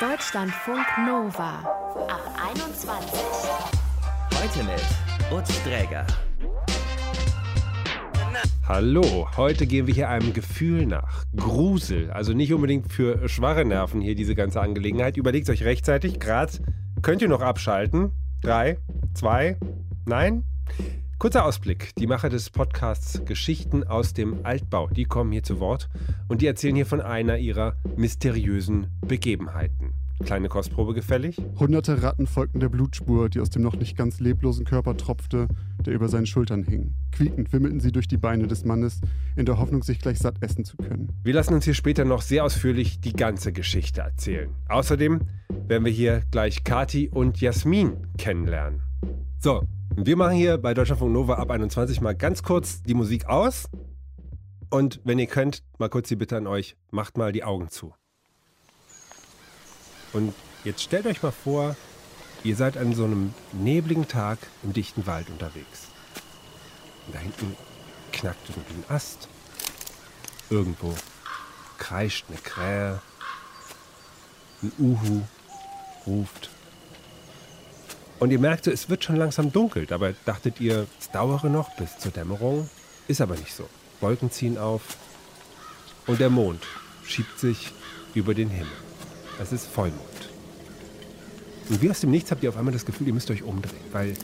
Deutschlandfunk Nova ab 21. Heute mit Utz Dräger. Hallo, heute gehen wir hier einem Gefühl nach. Grusel. Also nicht unbedingt für schwache Nerven hier diese ganze Angelegenheit. Überlegt euch rechtzeitig. Gerade könnt ihr noch abschalten. Drei, zwei, nein? Kurzer Ausblick. Die Macher des Podcasts Geschichten aus dem Altbau, die kommen hier zu Wort und die erzählen hier von einer ihrer mysteriösen Begebenheiten. Kleine Kostprobe gefällig? Hunderte Ratten folgten der Blutspur, die aus dem noch nicht ganz leblosen Körper tropfte, der über seinen Schultern hing. Quiekend wimmelten sie durch die Beine des Mannes, in der Hoffnung, sich gleich satt essen zu können. Wir lassen uns hier später noch sehr ausführlich die ganze Geschichte erzählen. Außerdem werden wir hier gleich Kati und Jasmin kennenlernen. So, wir machen hier bei Deutschlandfunk Nova ab 21 mal ganz kurz die Musik aus. Und wenn ihr könnt, mal kurz die Bitte an euch, macht mal die Augen zu. Und jetzt stellt euch mal vor, ihr seid an so einem nebligen Tag im dichten Wald unterwegs. Und da hinten knackt irgendwie ein Ast. Irgendwo kreischt eine Krähe. Ein Uhu ruft. Und ihr merkt so, es wird schon langsam dunkel. Dabei dachtet ihr, es dauere noch bis zur Dämmerung. Ist aber nicht so. Wolken ziehen auf und der Mond schiebt sich über den Himmel. Es ist Vollmond. Und wie aus dem Nichts habt ihr auf einmal das Gefühl, ihr müsst euch umdrehen, weil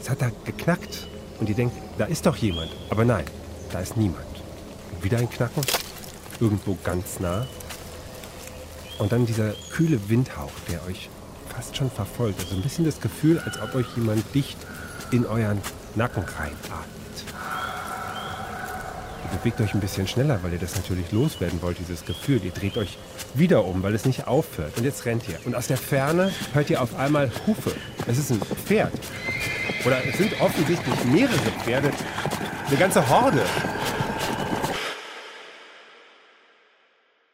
es hat da geknackt und ihr denkt, da ist doch jemand. Aber nein, da ist niemand. Und wieder ein Knacken, irgendwo ganz nah. Und dann dieser kühle Windhauch, der euch fast schon verfolgt. Also ein bisschen das Gefühl, als ob euch jemand dicht in euren Nacken reinatmet. Bewegt euch ein bisschen schneller, weil ihr das natürlich loswerden wollt, dieses Gefühl. Ihr dreht euch wieder um, weil es nicht aufhört. Und jetzt rennt ihr. Und aus der Ferne hört ihr auf einmal Hufe. Es ist ein Pferd. Oder es sind offensichtlich mehrere Pferde. Eine ganze Horde.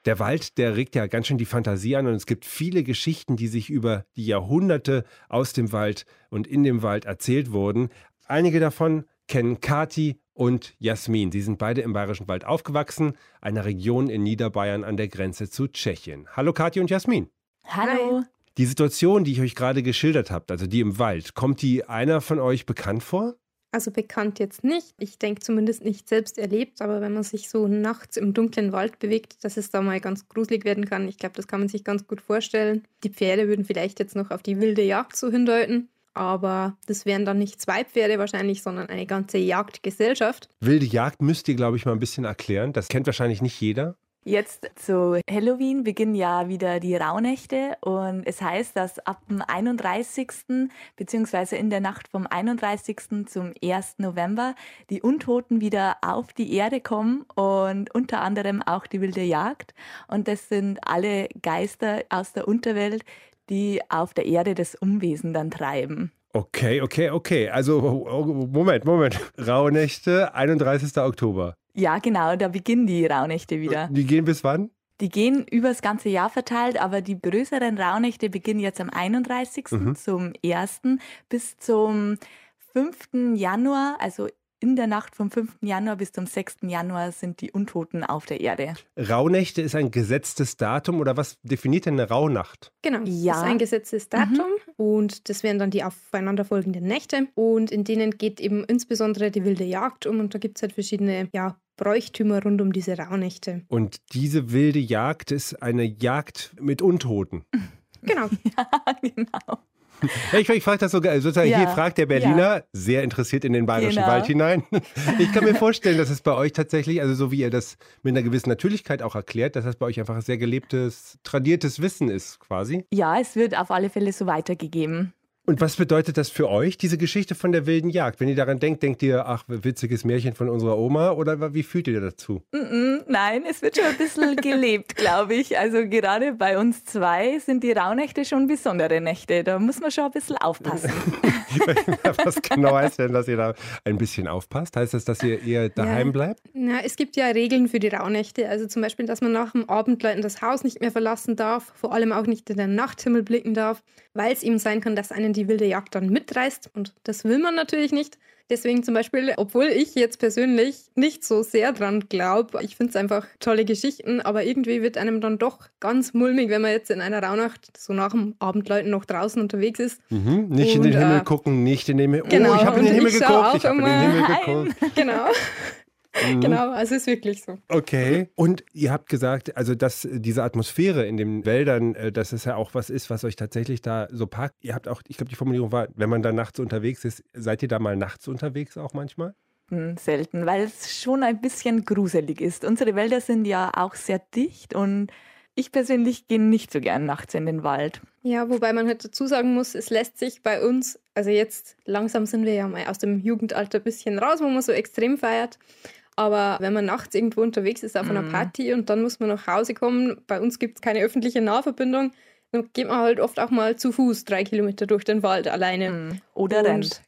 Der Wald, der regt ja ganz schön die Fantasie an und es gibt viele Geschichten, die sich über die Jahrhunderte aus dem Wald und in dem Wald erzählt wurden. Einige davon kennen Kati und Jasmin. Sie sind beide im Bayerischen Wald aufgewachsen, einer Region in Niederbayern an der Grenze zu Tschechien. Hallo Kati und Jasmin. Hallo. Die Situation, die ich euch gerade geschildert habe, also die im Wald, kommt die einer von euch bekannt vor? Also bekannt jetzt nicht. Ich denke zumindest nicht selbst erlebt, aber wenn man sich so nachts im dunklen Wald bewegt, dass es da mal ganz gruselig werden kann, ich glaube, das kann man sich ganz gut vorstellen. Die Pferde würden vielleicht jetzt noch auf die wilde Jagd so hindeuten, aber das wären dann nicht zwei Pferde wahrscheinlich, sondern eine ganze Jagdgesellschaft. Wilde Jagd müsst ihr, glaube ich, mal ein bisschen erklären. Das kennt wahrscheinlich nicht jeder. Jetzt zu Halloween beginnen ja wieder die Rauhnächte und es heißt, dass ab dem 31. beziehungsweise in der Nacht vom 31. zum 1. November die Untoten wieder auf die Erde kommen und unter anderem auch die wilde Jagd. Und das sind alle Geister aus der Unterwelt, die auf der Erde das Unwesen dann treiben. Okay, okay, okay. Also, Moment, Moment. Rauhnächte, 31. Oktober. Ja, genau, da beginnen die Rauhnächte wieder. Die gehen bis wann? Die gehen übers ganze Jahr verteilt, aber die größeren Rauhnächte beginnen jetzt am 31. Mhm. zum 1. bis zum 5. Januar, also in der Nacht vom 5. Januar bis zum 6. Januar sind die Untoten auf der Erde. Rauhnächte ist ein gesetztes Datum oder was definiert denn eine Rauhnacht? Genau, ja. das ist ein gesetztes Datum mhm. und das wären dann die aufeinanderfolgenden Nächte und in denen geht eben insbesondere die wilde Jagd um und da gibt es halt verschiedene ja, Bräuchtümer rund um diese Rauhnächte. Und diese wilde Jagd ist eine Jagd mit Untoten. Genau. ja, genau. Ich, ich frage das sogar, sozusagen, ja. hier fragt der Berliner, ja. sehr interessiert in den bayerischen genau. Wald hinein. Ich kann mir vorstellen, dass es bei euch tatsächlich, also so wie ihr das mit einer gewissen Natürlichkeit auch erklärt, dass das bei euch einfach ein sehr gelebtes, tradiertes Wissen ist quasi. Ja, es wird auf alle Fälle so weitergegeben. Und was bedeutet das für euch, diese Geschichte von der wilden Jagd? Wenn ihr daran denkt, denkt ihr, ach, witziges Märchen von unserer Oma oder wie fühlt ihr dazu? Nein, es wird schon ein bisschen gelebt, glaube ich. Also gerade bei uns zwei sind die Rauhnächte schon besondere Nächte. Da muss man schon ein bisschen aufpassen. was genau heißt denn, dass ihr da ein bisschen aufpasst? Heißt das, dass ihr eher daheim ja. bleibt? Na, es gibt ja Regeln für die Rauhnächte. Also zum Beispiel, dass man nach dem Abendläuten das Haus nicht mehr verlassen darf, vor allem auch nicht in den Nachthimmel blicken darf, weil es eben sein kann, dass einen die die wilde Jagd dann mitreißt. Und das will man natürlich nicht. Deswegen zum Beispiel, obwohl ich jetzt persönlich nicht so sehr dran glaube, ich finde es einfach tolle Geschichten, aber irgendwie wird einem dann doch ganz mulmig, wenn man jetzt in einer Rauhnacht so nach dem Abendleuten noch draußen unterwegs ist. Mhm, nicht und, in den Himmel äh, gucken, nicht in den Himmel. Genau, oh, ich habe in den Himmel geguckt. Ich habe in den Himmel geguckt. Genau. Mhm. Genau, also es ist wirklich so. Okay. Und ihr habt gesagt, also dass diese Atmosphäre in den Wäldern, äh, dass es ja auch was ist, was euch tatsächlich da so packt. Ihr habt auch, ich glaube, die Formulierung war, wenn man da nachts unterwegs ist, seid ihr da mal nachts unterwegs auch manchmal? Hm, selten, weil es schon ein bisschen gruselig ist. Unsere Wälder sind ja auch sehr dicht und ich persönlich gehe nicht so gern nachts in den Wald. Ja, wobei man halt dazu sagen muss, es lässt sich bei uns, also jetzt langsam sind wir ja mal aus dem Jugendalter ein bisschen raus, wo man so extrem feiert. Aber wenn man nachts irgendwo unterwegs ist auf einer mhm. Party und dann muss man nach Hause kommen, bei uns gibt es keine öffentliche Nahverbindung, dann geht man halt oft auch mal zu Fuß drei Kilometer durch den Wald alleine. Mhm. Oder und, rennt.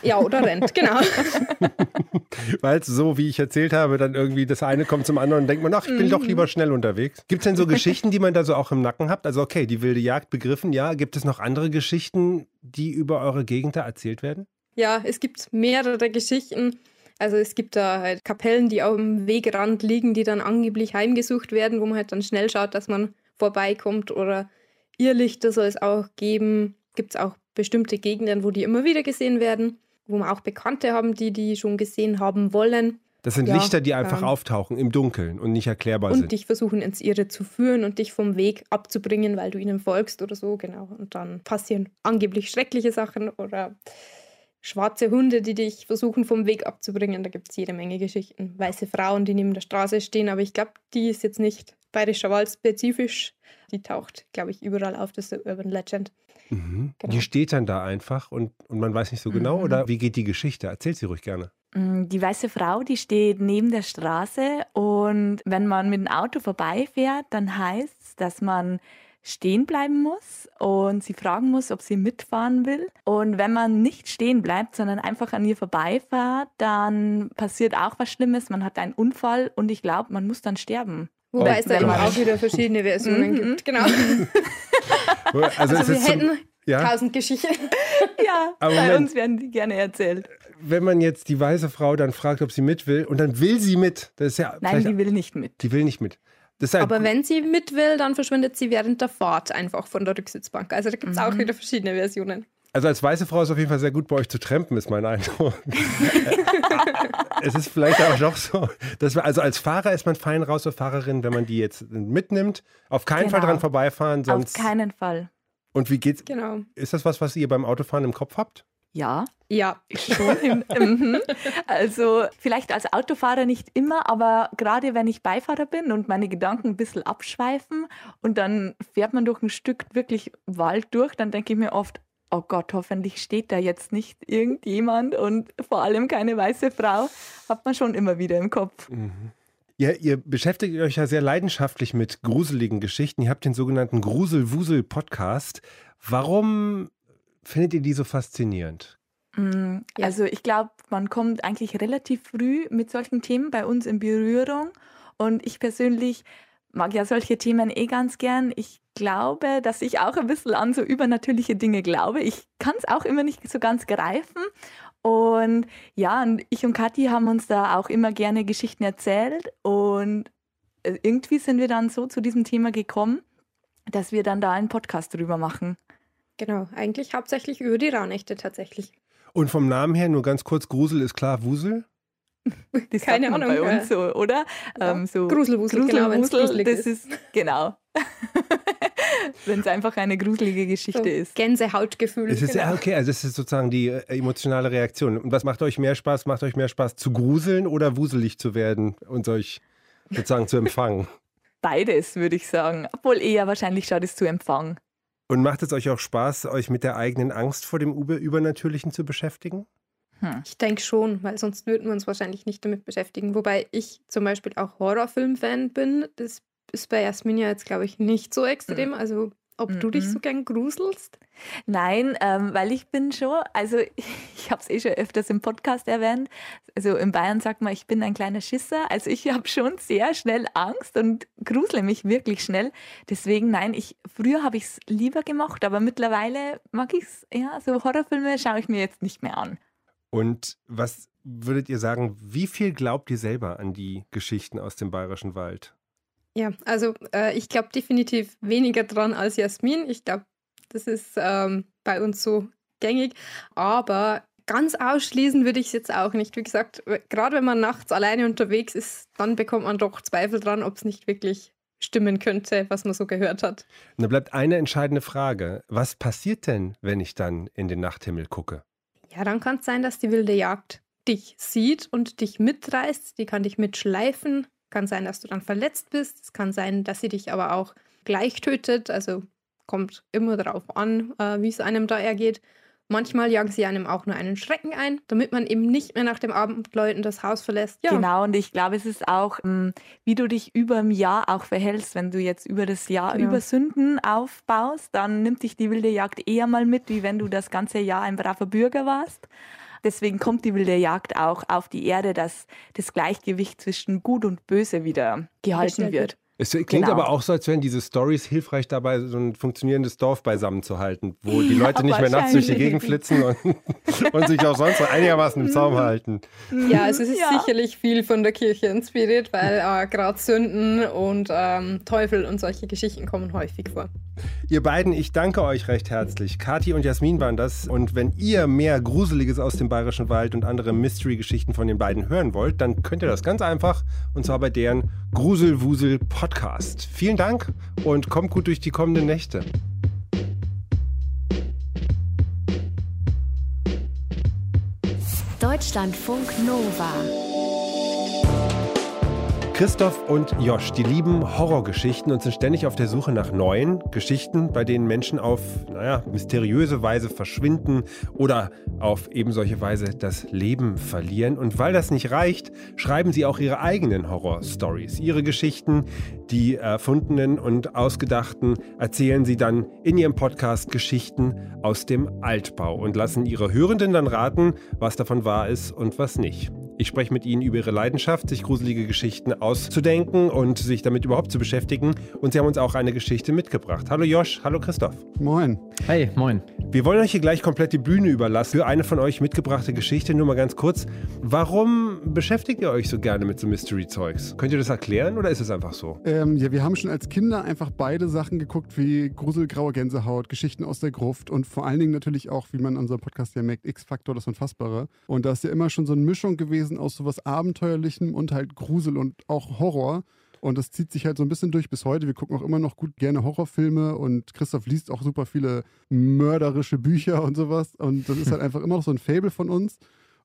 Ja, oder rennt, genau. Weil es so, wie ich erzählt habe, dann irgendwie das eine kommt zum anderen und denkt man, ach, ich bin mhm. doch lieber schnell unterwegs. Gibt es denn so Geschichten, die man da so auch im Nacken habt? Also okay, die wilde Jagd begriffen, ja. Gibt es noch andere Geschichten, die über eure Gegend da erzählt werden? Ja, es gibt mehrere Geschichten. Also es gibt da halt Kapellen, die am Wegrand liegen, die dann angeblich heimgesucht werden, wo man halt dann schnell schaut, dass man vorbeikommt. Oder Irrlichter soll es auch geben. Gibt es auch bestimmte Gegenden, wo die immer wieder gesehen werden, wo wir auch Bekannte haben, die die schon gesehen haben wollen. Das sind ja, Lichter, die einfach ähm, auftauchen im Dunkeln und nicht erklärbar und sind. Und dich versuchen ins Irre zu führen und dich vom Weg abzubringen, weil du ihnen folgst oder so, genau. Und dann passieren angeblich schreckliche Sachen oder schwarze Hunde, die dich versuchen vom Weg abzubringen. Da gibt es jede Menge Geschichten. Weiße Frauen, die neben der Straße stehen, aber ich glaube, die ist jetzt nicht bayerischer Wald spezifisch. Die taucht, glaube ich, überall auf, das ist Urban Legend. Mhm. Genau. Die steht dann da einfach und, und man weiß nicht so genau, mhm. oder wie geht die Geschichte? Erzählt sie ruhig gerne. Mm, die weiße Frau, die steht neben der Straße und wenn man mit dem Auto vorbeifährt, dann heißt es, dass man stehen bleiben muss und sie fragen muss, ob sie mitfahren will. Und wenn man nicht stehen bleibt, sondern einfach an ihr vorbeifährt, dann passiert auch was Schlimmes. Man hat einen Unfall und ich glaube, man muss dann sterben. Wobei oh, es da immer auch wieder verschiedene Versionen mhm. gibt. Genau. also, also wir hätten ja? tausend Geschichten. Ja, Aber bei Moment, uns werden die gerne erzählt. Wenn man jetzt die weiße Frau dann fragt, ob sie mit will, und dann will sie mit, das ist ja. Nein, die will nicht mit. Die will nicht mit. Deshalb, Aber wenn sie mit will, dann verschwindet sie während der Fahrt einfach von der Rücksitzbank. Also da gibt es mhm. auch wieder verschiedene Versionen. Also als weiße Frau ist es auf jeden Fall sehr gut bei euch zu trampen, ist mein Eindruck. es ist vielleicht auch noch so, dass man, also als Fahrer ist man fein raus, oder Fahrerin, wenn man die jetzt mitnimmt. Auf keinen genau. Fall dran vorbeifahren, sonst. Auf keinen Fall. Und wie geht's? Genau. Ist das was, was ihr beim Autofahren im Kopf habt? Ja. Ja, schon. Mhm. also vielleicht als Autofahrer nicht immer, aber gerade wenn ich Beifahrer bin und meine Gedanken ein bisschen abschweifen und dann fährt man durch ein Stück wirklich Wald durch, dann denke ich mir oft, oh Gott, hoffentlich steht da jetzt nicht irgendjemand und vor allem keine weiße Frau, hat man schon immer wieder im Kopf. Mhm. Ja, ihr beschäftigt euch ja sehr leidenschaftlich mit gruseligen Geschichten. Ihr habt den sogenannten Grusel-Wusel-Podcast. Warum findet ihr die so faszinierend? Mm, also ich glaube, man kommt eigentlich relativ früh mit solchen Themen bei uns in Berührung. Und ich persönlich mag ja solche Themen eh ganz gern. Ich glaube, dass ich auch ein bisschen an so übernatürliche Dinge glaube. Ich kann es auch immer nicht so ganz greifen. Und ja, und ich und Kathi haben uns da auch immer gerne Geschichten erzählt. Und äh, irgendwie sind wir dann so zu diesem Thema gekommen, dass wir dann da einen Podcast drüber machen. Genau, eigentlich hauptsächlich über die Rauhnächte tatsächlich. Und vom Namen her nur ganz kurz, Grusel ist klar Wusel? Das Keine Ahnung. Bei uns so, oder? Ja. Ähm, so Gruselwusel, Gruselwusel genau, das ist. ist genau. wenn es einfach eine gruselige Geschichte so, ist. Gänsehautgefühl. Es ist, genau. Okay, also das ist sozusagen die äh, emotionale Reaktion. Und was macht euch mehr Spaß? Macht euch mehr Spaß zu gruseln oder wuselig zu werden und euch sozusagen zu empfangen? Beides, würde ich sagen. Obwohl eher wahrscheinlich schaut es zu empfangen. Und macht es euch auch Spaß, euch mit der eigenen Angst vor dem Übernatürlichen zu beschäftigen? Hm. Ich denke schon, weil sonst würden wir uns wahrscheinlich nicht damit beschäftigen. Wobei ich zum Beispiel auch Horrorfilm-Fan bin. Das ist bei Jasmin ja jetzt, glaube ich, nicht so extrem. Mhm. Also, ob mhm. du dich so gern gruselst? Nein, ähm, weil ich bin schon, also ich habe es eh schon öfters im Podcast erwähnt. Also in Bayern sagt man, ich bin ein kleiner Schisser. Also ich habe schon sehr schnell Angst und grusle mich wirklich schnell. Deswegen, nein, ich früher habe ich es lieber gemacht, aber mittlerweile mag ich es, ja, so Horrorfilme schaue ich mir jetzt nicht mehr an. Und was würdet ihr sagen, wie viel glaubt ihr selber an die Geschichten aus dem Bayerischen Wald? Ja, also äh, ich glaube definitiv weniger dran als Jasmin. Ich glaube, das ist ähm, bei uns so gängig. Aber ganz ausschließen würde ich es jetzt auch nicht. Wie gesagt, gerade wenn man nachts alleine unterwegs ist, dann bekommt man doch Zweifel dran, ob es nicht wirklich stimmen könnte, was man so gehört hat. Und da bleibt eine entscheidende Frage. Was passiert denn, wenn ich dann in den Nachthimmel gucke? Ja, dann kann es sein, dass die wilde Jagd dich sieht und dich mitreißt. Die kann dich mitschleifen. Kann sein, dass du dann verletzt bist. Es kann sein, dass sie dich aber auch gleich tötet. Also kommt immer darauf an, äh, wie es einem da ergeht. Manchmal jagen sie einem auch nur einen Schrecken ein, damit man eben nicht mehr nach dem Abendläuten das Haus verlässt. Ja. Genau, und ich glaube, es ist auch, ähm, wie du dich über ein Jahr auch verhältst. Wenn du jetzt über das Jahr genau. über Sünden aufbaust, dann nimmt dich die wilde Jagd eher mal mit, wie wenn du das ganze Jahr ein braver Bürger warst. Deswegen kommt die wilde Jagd auch auf die Erde, dass das Gleichgewicht zwischen Gut und Böse wieder gehalten wird. Es klingt genau. aber auch so, als wären diese Stories hilfreich dabei, so ein funktionierendes Dorf beisammen zu halten, wo die Leute ja, nicht mehr nachts durch die Gegend flitzen und, und sich auch sonst einigermaßen im Zaum halten. Ja, also es ist ja. sicherlich viel von der Kirche inspiriert, weil äh, gerade Sünden und ähm, Teufel und solche Geschichten kommen häufig vor. Ihr beiden, ich danke euch recht herzlich. Kathi und Jasmin waren das. Und wenn ihr mehr Gruseliges aus dem Bayerischen Wald und andere Mystery-Geschichten von den beiden hören wollt, dann könnt ihr das ganz einfach. Und zwar bei deren Gruselwusel Podcast. Vielen Dank und kommt gut durch die kommenden Nächte. Deutschlandfunk Nova. Christoph und Josh, die lieben Horrorgeschichten und sind ständig auf der Suche nach neuen Geschichten, bei denen Menschen auf, naja, mysteriöse Weise verschwinden oder auf eben solche Weise das Leben verlieren. Und weil das nicht reicht, schreiben sie auch ihre eigenen Horror-Stories. Ihre Geschichten, die erfundenen und ausgedachten, erzählen sie dann in ihrem Podcast Geschichten aus dem Altbau und lassen ihre Hörenden dann raten, was davon wahr ist und was nicht. Ich spreche mit Ihnen über Ihre Leidenschaft, sich gruselige Geschichten auszudenken und sich damit überhaupt zu beschäftigen. Und Sie haben uns auch eine Geschichte mitgebracht. Hallo Josh, hallo Christoph. Moin. Hey, moin. Wir wollen euch hier gleich komplett die Bühne überlassen für eine von euch mitgebrachte Geschichte. Nur mal ganz kurz. Warum beschäftigt ihr euch so gerne mit so Mystery-Zeugs? Könnt ihr das erklären oder ist es einfach so? Ähm, ja, wir haben schon als Kinder einfach beide Sachen geguckt, wie Gruselgraue Gänsehaut, Geschichten aus der Gruft und vor allen Dingen natürlich auch, wie man in unserem Podcast ja merkt, X-Faktor, das Unfassbare. Und da ist ja immer schon so eine Mischung gewesen gewesen aus sowas Abenteuerlichem und halt Grusel und auch Horror. Und das zieht sich halt so ein bisschen durch bis heute. Wir gucken auch immer noch gut gerne Horrorfilme und Christoph liest auch super viele mörderische Bücher und sowas. Und das ist halt einfach immer noch so ein Fable von uns.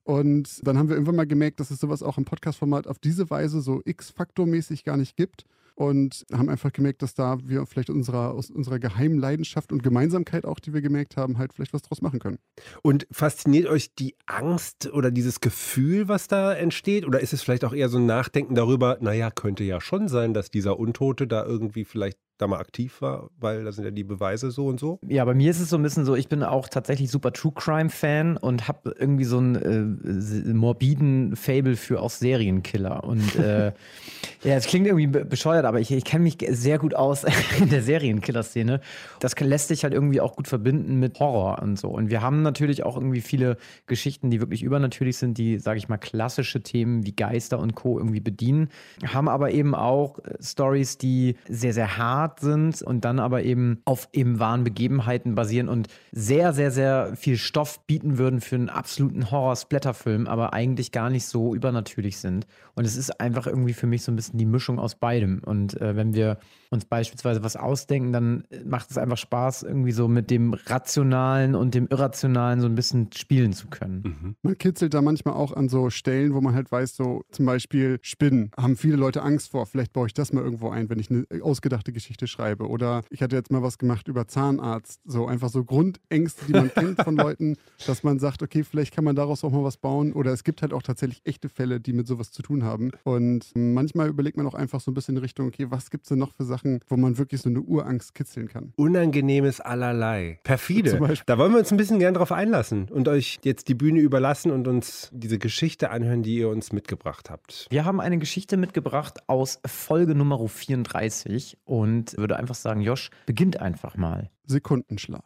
Und dann haben wir irgendwann mal gemerkt, dass es sowas auch im Podcast-Format auf diese Weise so X-Faktor-mäßig gar nicht gibt und haben einfach gemerkt, dass da wir vielleicht unserer, aus unserer geheimen Leidenschaft und Gemeinsamkeit auch, die wir gemerkt haben, halt vielleicht was draus machen können. Und fasziniert euch die Angst oder dieses Gefühl, was da entsteht? Oder ist es vielleicht auch eher so ein Nachdenken darüber, naja, könnte ja schon sein, dass dieser Untote da irgendwie vielleicht da mal aktiv war, weil da sind ja die Beweise so und so. Ja, bei mir ist es so ein bisschen so, ich bin auch tatsächlich super True Crime Fan und habe irgendwie so einen äh, morbiden Fable für auch Serienkiller. Und äh, ja, es klingt irgendwie bescheuert, aber ich, ich kenne mich sehr gut aus in der Serienkiller-Szene. Das lässt sich halt irgendwie auch gut verbinden mit Horror und so. Und wir haben natürlich auch irgendwie viele Geschichten, die wirklich übernatürlich sind, die, sage ich mal, klassische Themen wie Geister und Co. irgendwie bedienen. Haben aber eben auch äh, Stories, die sehr, sehr hart Art sind und dann aber eben auf eben wahren Begebenheiten basieren und sehr, sehr, sehr viel Stoff bieten würden für einen absoluten Horror-Splatter-Film, aber eigentlich gar nicht so übernatürlich sind. Und es ist einfach irgendwie für mich so ein bisschen die Mischung aus beidem. Und äh, wenn wir uns beispielsweise was ausdenken, dann macht es einfach Spaß, irgendwie so mit dem Rationalen und dem Irrationalen so ein bisschen spielen zu können. Mhm. Man kitzelt da manchmal auch an so Stellen, wo man halt weiß, so zum Beispiel Spinnen haben viele Leute Angst vor. Vielleicht baue ich das mal irgendwo ein, wenn ich eine ausgedachte Geschichte schreibe. Oder ich hatte jetzt mal was gemacht über Zahnarzt. So einfach so Grundängste, die man kennt von Leuten, dass man sagt, okay, vielleicht kann man daraus auch mal was bauen. Oder es gibt halt auch tatsächlich echte Fälle, die mit sowas zu tun haben. Und manchmal überlegt man auch einfach so ein bisschen in Richtung, okay, was gibt es denn noch für Sachen? Sachen, wo man wirklich so eine Urangst kitzeln kann. Unangenehmes allerlei. Perfide. Zum Beispiel. Da wollen wir uns ein bisschen gern drauf einlassen und euch jetzt die Bühne überlassen und uns diese Geschichte anhören, die ihr uns mitgebracht habt. Wir haben eine Geschichte mitgebracht aus Folge Nummer 34 und würde einfach sagen, Josh, beginnt einfach mal. Sekundenschlaf.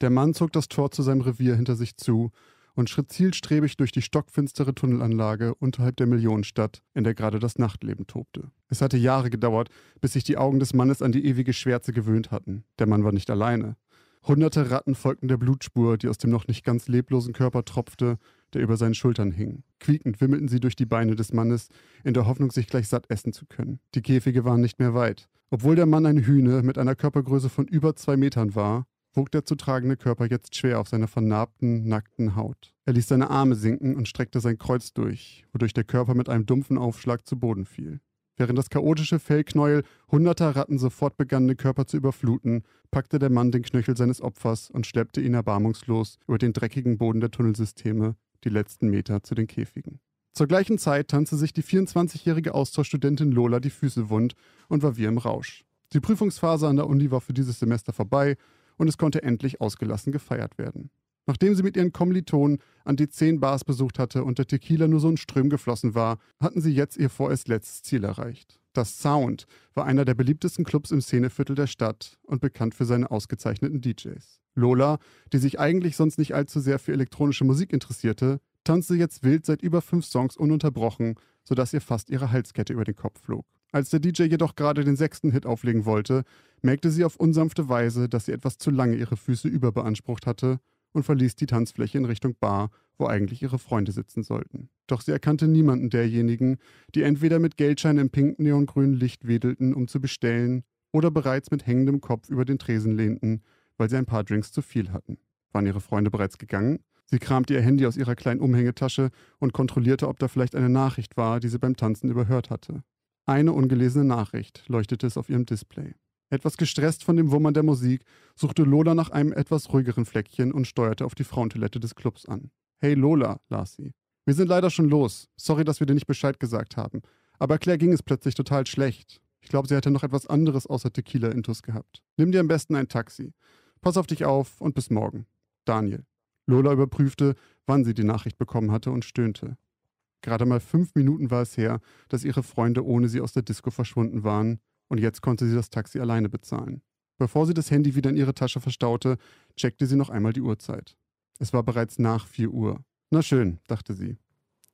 Der Mann zog das Tor zu seinem Revier hinter sich zu und schritt zielstrebig durch die stockfinstere Tunnelanlage unterhalb der Millionenstadt, in der gerade das Nachtleben tobte. Es hatte Jahre gedauert, bis sich die Augen des Mannes an die ewige Schwärze gewöhnt hatten. Der Mann war nicht alleine. Hunderte Ratten folgten der Blutspur, die aus dem noch nicht ganz leblosen Körper tropfte, der über seinen Schultern hing. Quiekend wimmelten sie durch die Beine des Mannes, in der Hoffnung, sich gleich satt essen zu können. Die Käfige waren nicht mehr weit. Obwohl der Mann ein Hühne mit einer Körpergröße von über zwei Metern war, wog der zu tragende Körper jetzt schwer auf seiner vernarbten, nackten Haut. Er ließ seine Arme sinken und streckte sein Kreuz durch, wodurch der Körper mit einem dumpfen Aufschlag zu Boden fiel. Während das chaotische Fellknäuel hunderter Ratten sofort begann, den Körper zu überfluten, packte der Mann den Knöchel seines Opfers und schleppte ihn erbarmungslos über den dreckigen Boden der Tunnelsysteme die letzten Meter zu den Käfigen. Zur gleichen Zeit tanzte sich die 24-jährige Austauschstudentin Lola die Füße wund und war wie im Rausch. Die Prüfungsphase an der Uni war für dieses Semester vorbei und es konnte endlich ausgelassen gefeiert werden. Nachdem sie mit ihren Kommilitonen an die zehn Bars besucht hatte und der Tequila nur so in Ström geflossen war, hatten sie jetzt ihr vorerst letztes Ziel erreicht. Das Sound war einer der beliebtesten Clubs im Szeneviertel der Stadt und bekannt für seine ausgezeichneten DJs. Lola, die sich eigentlich sonst nicht allzu sehr für elektronische Musik interessierte, tanzte jetzt wild seit über fünf Songs ununterbrochen, sodass ihr fast ihre Halskette über den Kopf flog. Als der DJ jedoch gerade den sechsten Hit auflegen wollte, merkte sie auf unsanfte Weise, dass sie etwas zu lange ihre Füße überbeansprucht hatte und verließ die Tanzfläche in Richtung Bar, wo eigentlich ihre Freunde sitzen sollten. Doch sie erkannte niemanden derjenigen, die entweder mit Geldscheinen im pink neongrünen Licht wedelten, um zu bestellen, oder bereits mit hängendem Kopf über den Tresen lehnten, weil sie ein paar Drinks zu viel hatten. Waren ihre Freunde bereits gegangen? Sie kramte ihr Handy aus ihrer kleinen Umhängetasche und kontrollierte, ob da vielleicht eine Nachricht war, die sie beim Tanzen überhört hatte. Eine ungelesene Nachricht leuchtete es auf ihrem Display. Etwas gestresst von dem Wummern der Musik, suchte Lola nach einem etwas ruhigeren Fleckchen und steuerte auf die Frauentoilette des Clubs an. Hey Lola, las sie. Wir sind leider schon los. Sorry, dass wir dir nicht Bescheid gesagt haben. Aber Claire ging es plötzlich total schlecht. Ich glaube, sie hätte noch etwas anderes außer Tequila-Intus gehabt. Nimm dir am besten ein Taxi. Pass auf dich auf und bis morgen. Daniel. Lola überprüfte, wann sie die Nachricht bekommen hatte und stöhnte. Gerade mal fünf Minuten war es her, dass ihre Freunde ohne sie aus der Disco verschwunden waren und jetzt konnte sie das Taxi alleine bezahlen. Bevor sie das Handy wieder in ihre Tasche verstaute, checkte sie noch einmal die Uhrzeit. Es war bereits nach 4 Uhr. Na schön, dachte sie.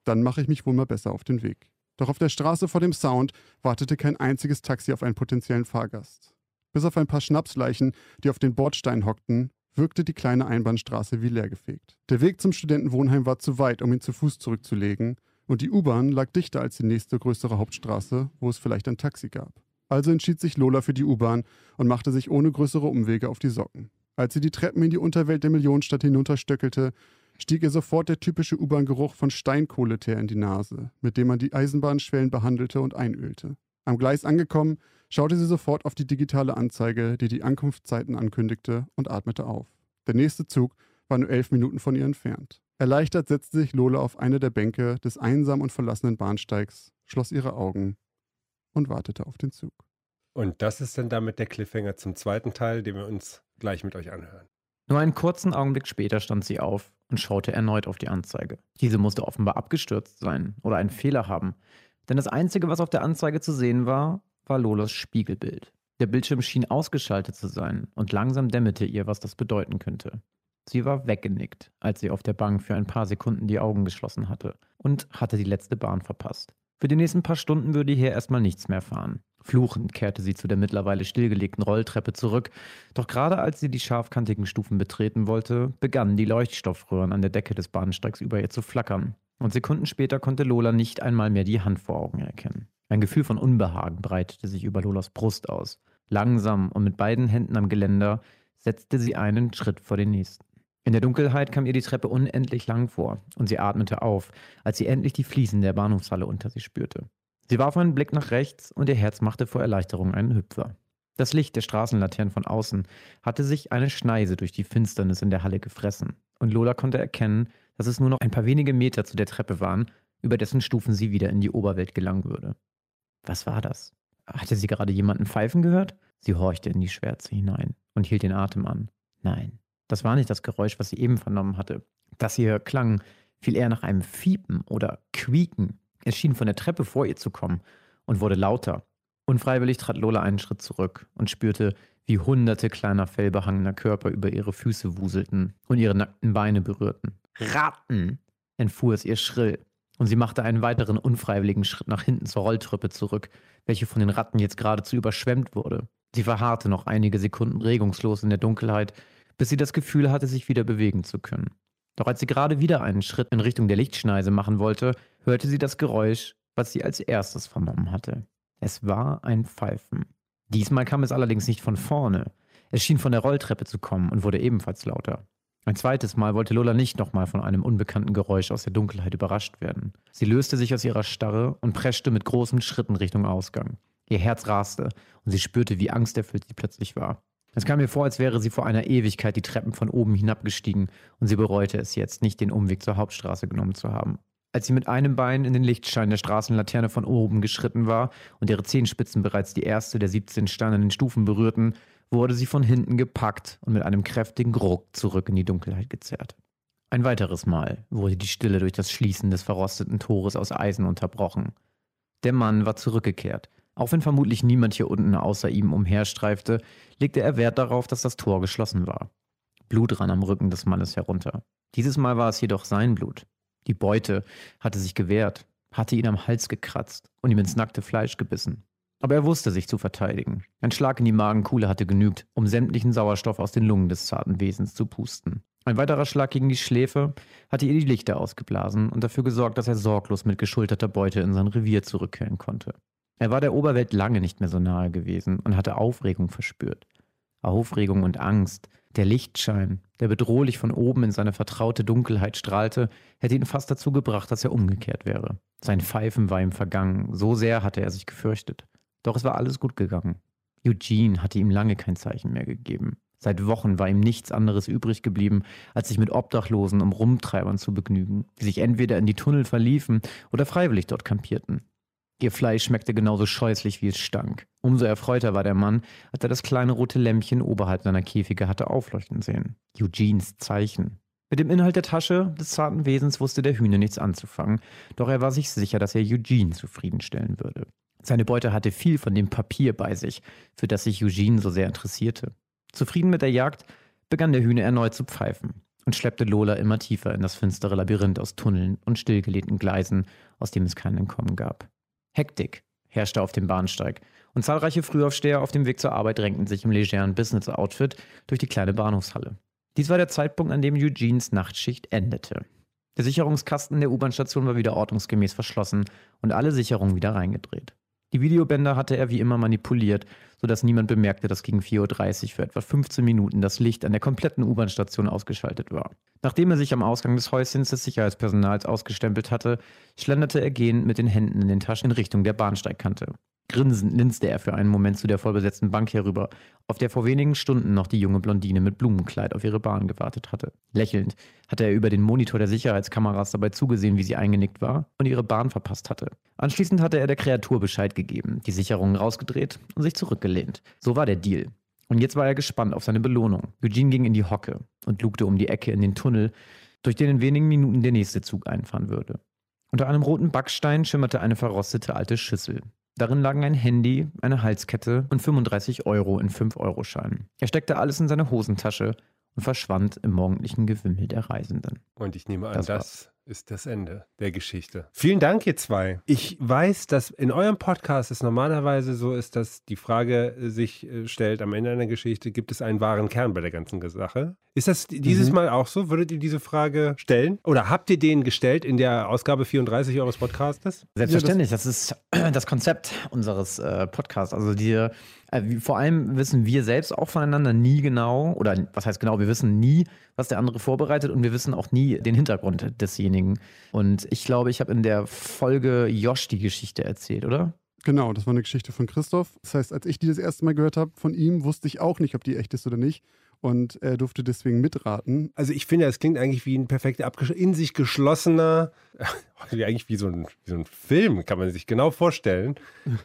Dann mache ich mich wohl mal besser auf den Weg. Doch auf der Straße vor dem Sound wartete kein einziges Taxi auf einen potenziellen Fahrgast. Bis auf ein paar Schnapsleichen, die auf den Bordsteinen hockten, wirkte die kleine Einbahnstraße wie leergefegt. Der Weg zum Studentenwohnheim war zu weit, um ihn zu Fuß zurückzulegen, und die U-Bahn lag dichter als die nächste größere Hauptstraße, wo es vielleicht ein Taxi gab. Also entschied sich Lola für die U-Bahn und machte sich ohne größere Umwege auf die Socken. Als sie die Treppen in die Unterwelt der Millionenstadt hinunterstöckelte, stieg ihr sofort der typische U-Bahn-Geruch von Steinkohleteer in die Nase, mit dem man die Eisenbahnschwellen behandelte und einölte. Am Gleis angekommen, schaute sie sofort auf die digitale Anzeige, die die Ankunftszeiten ankündigte, und atmete auf. Der nächste Zug war nur elf Minuten von ihr entfernt. Erleichtert setzte sich Lola auf eine der Bänke des einsamen und verlassenen Bahnsteigs, schloss ihre Augen und wartete auf den Zug. Und das ist dann damit der Cliffhanger zum zweiten Teil, den wir uns gleich mit euch anhören. Nur einen kurzen Augenblick später stand sie auf und schaute erneut auf die Anzeige. Diese musste offenbar abgestürzt sein oder einen Fehler haben, denn das Einzige, was auf der Anzeige zu sehen war, war Lolas Spiegelbild. Der Bildschirm schien ausgeschaltet zu sein und langsam dämmerte ihr, was das bedeuten könnte. Sie war weggenickt, als sie auf der Bank für ein paar Sekunden die Augen geschlossen hatte und hatte die letzte Bahn verpasst. Für die nächsten paar Stunden würde hier erstmal nichts mehr fahren. Fluchend kehrte sie zu der mittlerweile stillgelegten Rolltreppe zurück, doch gerade als sie die scharfkantigen Stufen betreten wollte, begannen die Leuchtstoffröhren an der Decke des Bahnsteigs über ihr zu flackern. Und Sekunden später konnte Lola nicht einmal mehr die Hand vor Augen erkennen. Ein Gefühl von Unbehagen breitete sich über Lolas Brust aus. Langsam und mit beiden Händen am Geländer setzte sie einen Schritt vor den nächsten. In der Dunkelheit kam ihr die Treppe unendlich lang vor und sie atmete auf, als sie endlich die Fliesen der Bahnhofshalle unter sich spürte. Sie warf einen Blick nach rechts und ihr Herz machte vor Erleichterung einen Hüpfer. Das Licht der Straßenlaternen von außen hatte sich eine Schneise durch die Finsternis in der Halle gefressen und Lola konnte erkennen, dass es nur noch ein paar wenige Meter zu der Treppe waren, über dessen Stufen sie wieder in die Oberwelt gelangen würde. Was war das? Hatte sie gerade jemanden pfeifen gehört? Sie horchte in die Schwärze hinein und hielt den Atem an. Nein, das war nicht das Geräusch, was sie eben vernommen hatte. Das hier klang viel eher nach einem Fiepen oder Quieken. Es schien von der Treppe vor ihr zu kommen und wurde lauter. Unfreiwillig trat Lola einen Schritt zurück und spürte, wie hunderte kleiner fellbehangener Körper über ihre Füße wuselten und ihre nackten Beine berührten. Ratten! entfuhr es ihr schrill, und sie machte einen weiteren unfreiwilligen Schritt nach hinten zur Rolltreppe zurück, welche von den Ratten jetzt geradezu überschwemmt wurde. Sie verharrte noch einige Sekunden regungslos in der Dunkelheit, bis sie das Gefühl hatte, sich wieder bewegen zu können. Doch als sie gerade wieder einen Schritt in Richtung der Lichtschneise machen wollte, hörte sie das Geräusch, was sie als erstes vernommen hatte. Es war ein Pfeifen. Diesmal kam es allerdings nicht von vorne. Es schien von der Rolltreppe zu kommen und wurde ebenfalls lauter. Ein zweites Mal wollte Lola nicht nochmal von einem unbekannten Geräusch aus der Dunkelheit überrascht werden. Sie löste sich aus ihrer Starre und preschte mit großen Schritten Richtung Ausgang. Ihr Herz raste und sie spürte, wie angsterfüllt sie plötzlich war. Es kam ihr vor, als wäre sie vor einer Ewigkeit die Treppen von oben hinabgestiegen und sie bereute es jetzt, nicht den Umweg zur Hauptstraße genommen zu haben. Als sie mit einem Bein in den Lichtschein der Straßenlaterne von oben geschritten war und ihre Zehenspitzen bereits die erste der 17 steinernen Stufen berührten, wurde sie von hinten gepackt und mit einem kräftigen Ruck zurück in die Dunkelheit gezerrt. Ein weiteres Mal wurde die Stille durch das Schließen des verrosteten Tores aus Eisen unterbrochen. Der Mann war zurückgekehrt. Auch wenn vermutlich niemand hier unten außer ihm umherstreifte, legte er Wert darauf, dass das Tor geschlossen war. Blut rann am Rücken des Mannes herunter. Dieses Mal war es jedoch sein Blut. Die Beute hatte sich gewehrt, hatte ihn am Hals gekratzt und ihm ins nackte Fleisch gebissen. Aber er wusste sich zu verteidigen. Ein Schlag in die Magenkuhle hatte genügt, um sämtlichen Sauerstoff aus den Lungen des zarten Wesens zu pusten. Ein weiterer Schlag gegen die Schläfe hatte ihr die Lichter ausgeblasen und dafür gesorgt, dass er sorglos mit geschulterter Beute in sein Revier zurückkehren konnte. Er war der Oberwelt lange nicht mehr so nahe gewesen und hatte Aufregung verspürt. Aufregung und Angst, der Lichtschein, der bedrohlich von oben in seine vertraute Dunkelheit strahlte, hätte ihn fast dazu gebracht, dass er umgekehrt wäre. Sein Pfeifen war ihm vergangen, so sehr hatte er sich gefürchtet. Doch es war alles gut gegangen. Eugene hatte ihm lange kein Zeichen mehr gegeben. Seit Wochen war ihm nichts anderes übrig geblieben, als sich mit Obdachlosen und Rumtreibern zu begnügen, die sich entweder in die Tunnel verliefen oder freiwillig dort kampierten. Ihr Fleisch schmeckte genauso scheußlich, wie es stank. Umso erfreuter war der Mann, als er das kleine rote Lämpchen oberhalb seiner Käfige hatte aufleuchten sehen. Eugenes Zeichen. Mit dem Inhalt der Tasche des zarten Wesens wusste der Hühner nichts anzufangen, doch er war sich sicher, dass er Eugene zufriedenstellen würde. Seine Beute hatte viel von dem Papier bei sich, für das sich Eugene so sehr interessierte. Zufrieden mit der Jagd begann der Hühner erneut zu pfeifen und schleppte Lola immer tiefer in das finstere Labyrinth aus Tunneln und stillgelegten Gleisen, aus dem es kein Entkommen gab. Hektik herrschte auf dem Bahnsteig und zahlreiche Frühaufsteher auf dem Weg zur Arbeit drängten sich im legeren Business-Outfit durch die kleine Bahnhofshalle. Dies war der Zeitpunkt, an dem Eugenes Nachtschicht endete. Der Sicherungskasten der U-Bahn-Station war wieder ordnungsgemäß verschlossen und alle Sicherungen wieder reingedreht. Die Videobänder hatte er wie immer manipuliert, sodass niemand bemerkte, dass gegen 4.30 Uhr für etwa 15 Minuten das Licht an der kompletten U-Bahn-Station ausgeschaltet war. Nachdem er sich am Ausgang des Häuschens des Sicherheitspersonals ausgestempelt hatte, schlenderte er gehend mit den Händen in den Taschen in Richtung der Bahnsteigkante. Grinsend linste er für einen Moment zu der vollbesetzten Bank herüber, auf der vor wenigen Stunden noch die junge Blondine mit Blumenkleid auf ihre Bahn gewartet hatte. Lächelnd hatte er über den Monitor der Sicherheitskameras dabei zugesehen, wie sie eingenickt war und ihre Bahn verpasst hatte. Anschließend hatte er der Kreatur Bescheid gegeben, die Sicherungen rausgedreht und sich zurückgelehnt. So war der Deal. Und jetzt war er gespannt auf seine Belohnung. Eugene ging in die Hocke und lugte um die Ecke in den Tunnel, durch den in wenigen Minuten der nächste Zug einfahren würde. Unter einem roten Backstein schimmerte eine verrostete alte Schüssel. Darin lagen ein Handy, eine Halskette und 35 Euro in 5-Euro-Scheinen. Er steckte alles in seine Hosentasche und verschwand im morgendlichen Gewimmel der Reisenden. Und ich nehme an, Das das, ist das Ende der Geschichte. Vielen Dank, ihr zwei. Ich weiß, dass in eurem Podcast es normalerweise so ist, dass die Frage sich äh, stellt, am Ende einer Geschichte, gibt es einen wahren Kern bei der ganzen Sache? Ist das dieses Mhm. Mal auch so? Würdet ihr diese Frage stellen? Oder habt ihr den gestellt in der Ausgabe 34 eures Podcastes? Selbstverständlich, das ist das Konzept unseres äh, Podcasts. Also die, vor allem wissen wir selbst auch voneinander nie genau, oder was heißt genau, wir wissen nie, was der andere vorbereitet und wir wissen auch nie den Hintergrund desjenigen. Und ich glaube, ich habe in der Folge Josh die Geschichte erzählt, oder? Genau, das war eine Geschichte von Christoph. Das heißt, als ich die das erste Mal gehört habe von ihm, wusste ich auch nicht, ob die echt ist oder nicht. Und er durfte deswegen mitraten. Also ich finde, es klingt eigentlich wie ein perfekt abgesch- in sich geschlossener, eigentlich wie so, ein, wie so ein Film, kann man sich genau vorstellen.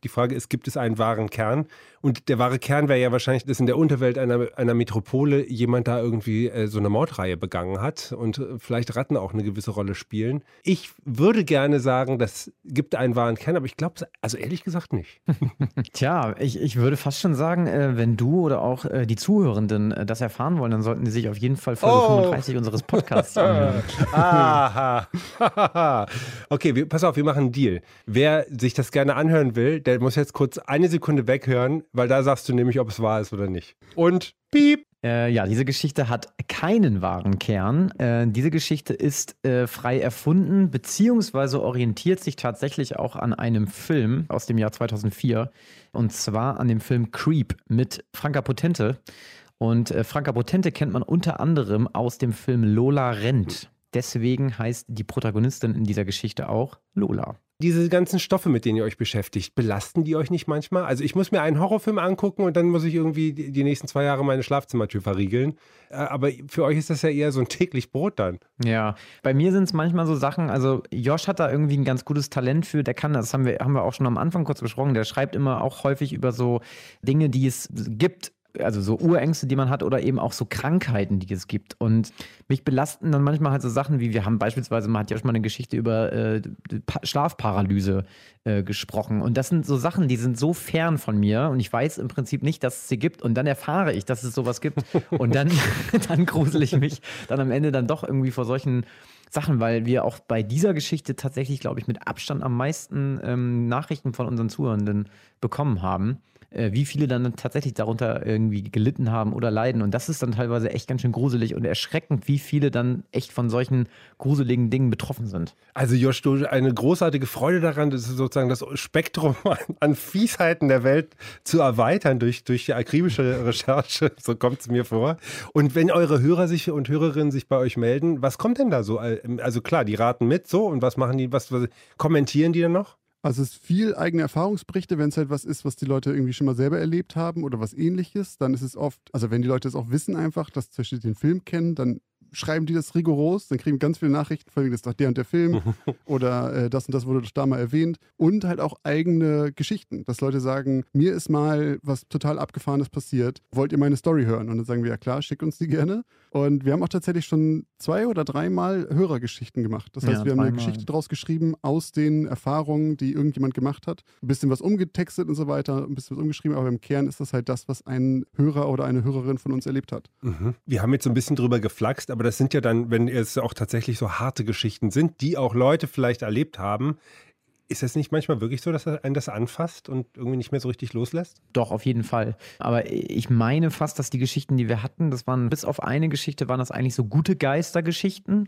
Die Frage ist, gibt es einen wahren Kern? Und der wahre Kern wäre ja wahrscheinlich, dass in der Unterwelt einer, einer Metropole jemand da irgendwie äh, so eine Mordreihe begangen hat und äh, vielleicht Ratten auch eine gewisse Rolle spielen. Ich würde gerne sagen, das gibt einen wahren Kern, aber ich glaube, also ehrlich gesagt nicht. Tja, ich, ich würde fast schon sagen, äh, wenn du oder auch äh, die Zuhörenden äh, das erfahren wollen, dann sollten sie sich auf jeden Fall Folge Oh. 35 unseres Podcasts anhören. Aha. Okay, wir, pass auf, wir machen einen Deal. Wer sich das gerne anhören will, der muss jetzt kurz eine Sekunde weghören, weil da sagst du nämlich, ob es wahr ist oder nicht. Und piep. Äh, ja, diese Geschichte hat keinen wahren Kern. Äh, diese Geschichte ist äh, frei erfunden, beziehungsweise orientiert sich tatsächlich auch an einem Film aus dem Jahr 2004. Und zwar an dem Film Creep mit Franka Potente. Und äh, Franka Potente kennt man unter anderem aus dem Film Lola rennt. Deswegen heißt die Protagonistin in dieser Geschichte auch Lola. Diese ganzen Stoffe, mit denen ihr euch beschäftigt, belasten die euch nicht manchmal? Also ich muss mir einen Horrorfilm angucken und dann muss ich irgendwie die, nächsten zwei Jahre meine Schlafzimmertür verriegeln. Äh, aber für euch ist das ja eher so ein täglich Brot dann. Ja, bei mir sind es manchmal so Sachen, also Josh hat da irgendwie ein ganz gutes Talent für, der kann das, haben wir, haben wir auch schon am Anfang kurz besprochen, der schreibt immer auch häufig über so Dinge, die es gibt, also so Urängste, die man hat oder eben auch so Krankheiten, die es gibt. Und mich belasten dann manchmal halt so Sachen wie, wir haben beispielsweise, man hat ja schon mal eine Geschichte über äh, Pa- Schlafparalyse äh, gesprochen. Und das sind so Sachen, die sind so fern von mir und ich weiß im Prinzip nicht, dass es sie gibt. Und dann erfahre ich, dass es sowas gibt. Und dann, dann grusel ich mich dann am Ende dann doch irgendwie vor solchen Sachen, weil wir auch bei dieser Geschichte tatsächlich, glaube ich, mit Abstand am meisten ähm, Nachrichten von unseren Zuhörenden bekommen haben. Äh, wie viele dann tatsächlich darunter irgendwie gelitten haben oder leiden. Und das ist dann teilweise echt ganz schön gruselig und erschreckend, wie viele dann echt von solchen gruseligen Dingen betroffen sind. Also Josh, du eine großartige Freude daran, das ist sozusagen das Spektrum an, an Fiesheiten der Welt zu erweitern durch, durch die akribische Recherche. So kommt es mir vor. Und wenn eure Hörer sich und Hörerinnen sich bei euch melden, was kommt denn da so? Also klar, die raten mit so und was machen die, was, was kommentieren die dann noch? Also es ist viel eigene Erfahrungsberichte, wenn es halt was ist, was die Leute irgendwie schon mal selber erlebt haben oder was ähnliches, dann ist es oft, also wenn die Leute es auch wissen einfach, dass zum Beispiel den Film kennen, dann schreiben die das rigoros, dann kriegen ganz viele Nachrichten, von wegen, das ist doch der und der Film oder äh, das und das wurde doch da mal erwähnt und halt auch eigene Geschichten, dass Leute sagen, mir ist mal was total abgefahrenes passiert, wollt ihr meine Story hören? Und dann sagen wir, ja klar, schick uns die gerne. Und wir haben auch tatsächlich schon zwei oder dreimal Hörergeschichten gemacht. Das heißt, Ja, wir haben eine. Geschichte draus geschrieben aus den Erfahrungen, die irgendjemand gemacht hat. Ein bisschen was umgetextet und so weiter, ein bisschen was umgeschrieben, aber im Kern ist das halt das, was ein Hörer oder eine Hörerin von uns erlebt hat. Mhm. Wir haben jetzt so ein bisschen drüber geflaxt, aber das sind ja dann, wenn es auch tatsächlich so harte Geschichten sind, die auch Leute vielleicht erlebt haben, ist es nicht manchmal wirklich so, dass einen das anfasst und irgendwie nicht mehr so richtig loslässt? Doch, auf jeden Fall. Aber ich meine fast, dass die Geschichten, die wir hatten, das waren bis auf eine Geschichte, waren das eigentlich so gute Geistergeschichten.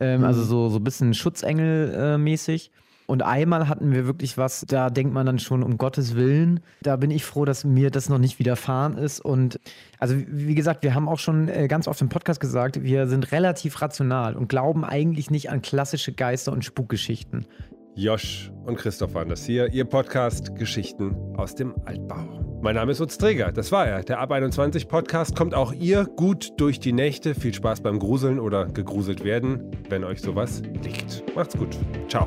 Ähm, Also so, so ein bisschen Schutzengel-mäßig. Und einmal hatten wir wirklich was, da denkt man dann schon, um Gottes Willen. Da bin ich froh, dass mir das noch nicht widerfahren ist. Und also, wie gesagt, wir haben auch schon äh, ganz oft im Podcast gesagt, wir sind relativ rational und glauben eigentlich nicht an klassische Geister- und Spukgeschichten. Josh und Christoph waren das hier, ihr Podcast Geschichten aus dem Altbau. Mein Name ist Utz Träger, das war er. Der Ab 21 Podcast kommt auch ihr gut durch die Nächte. Viel Spaß beim Gruseln oder gegruselt werden, wenn euch sowas liegt. Macht's gut. Ciao.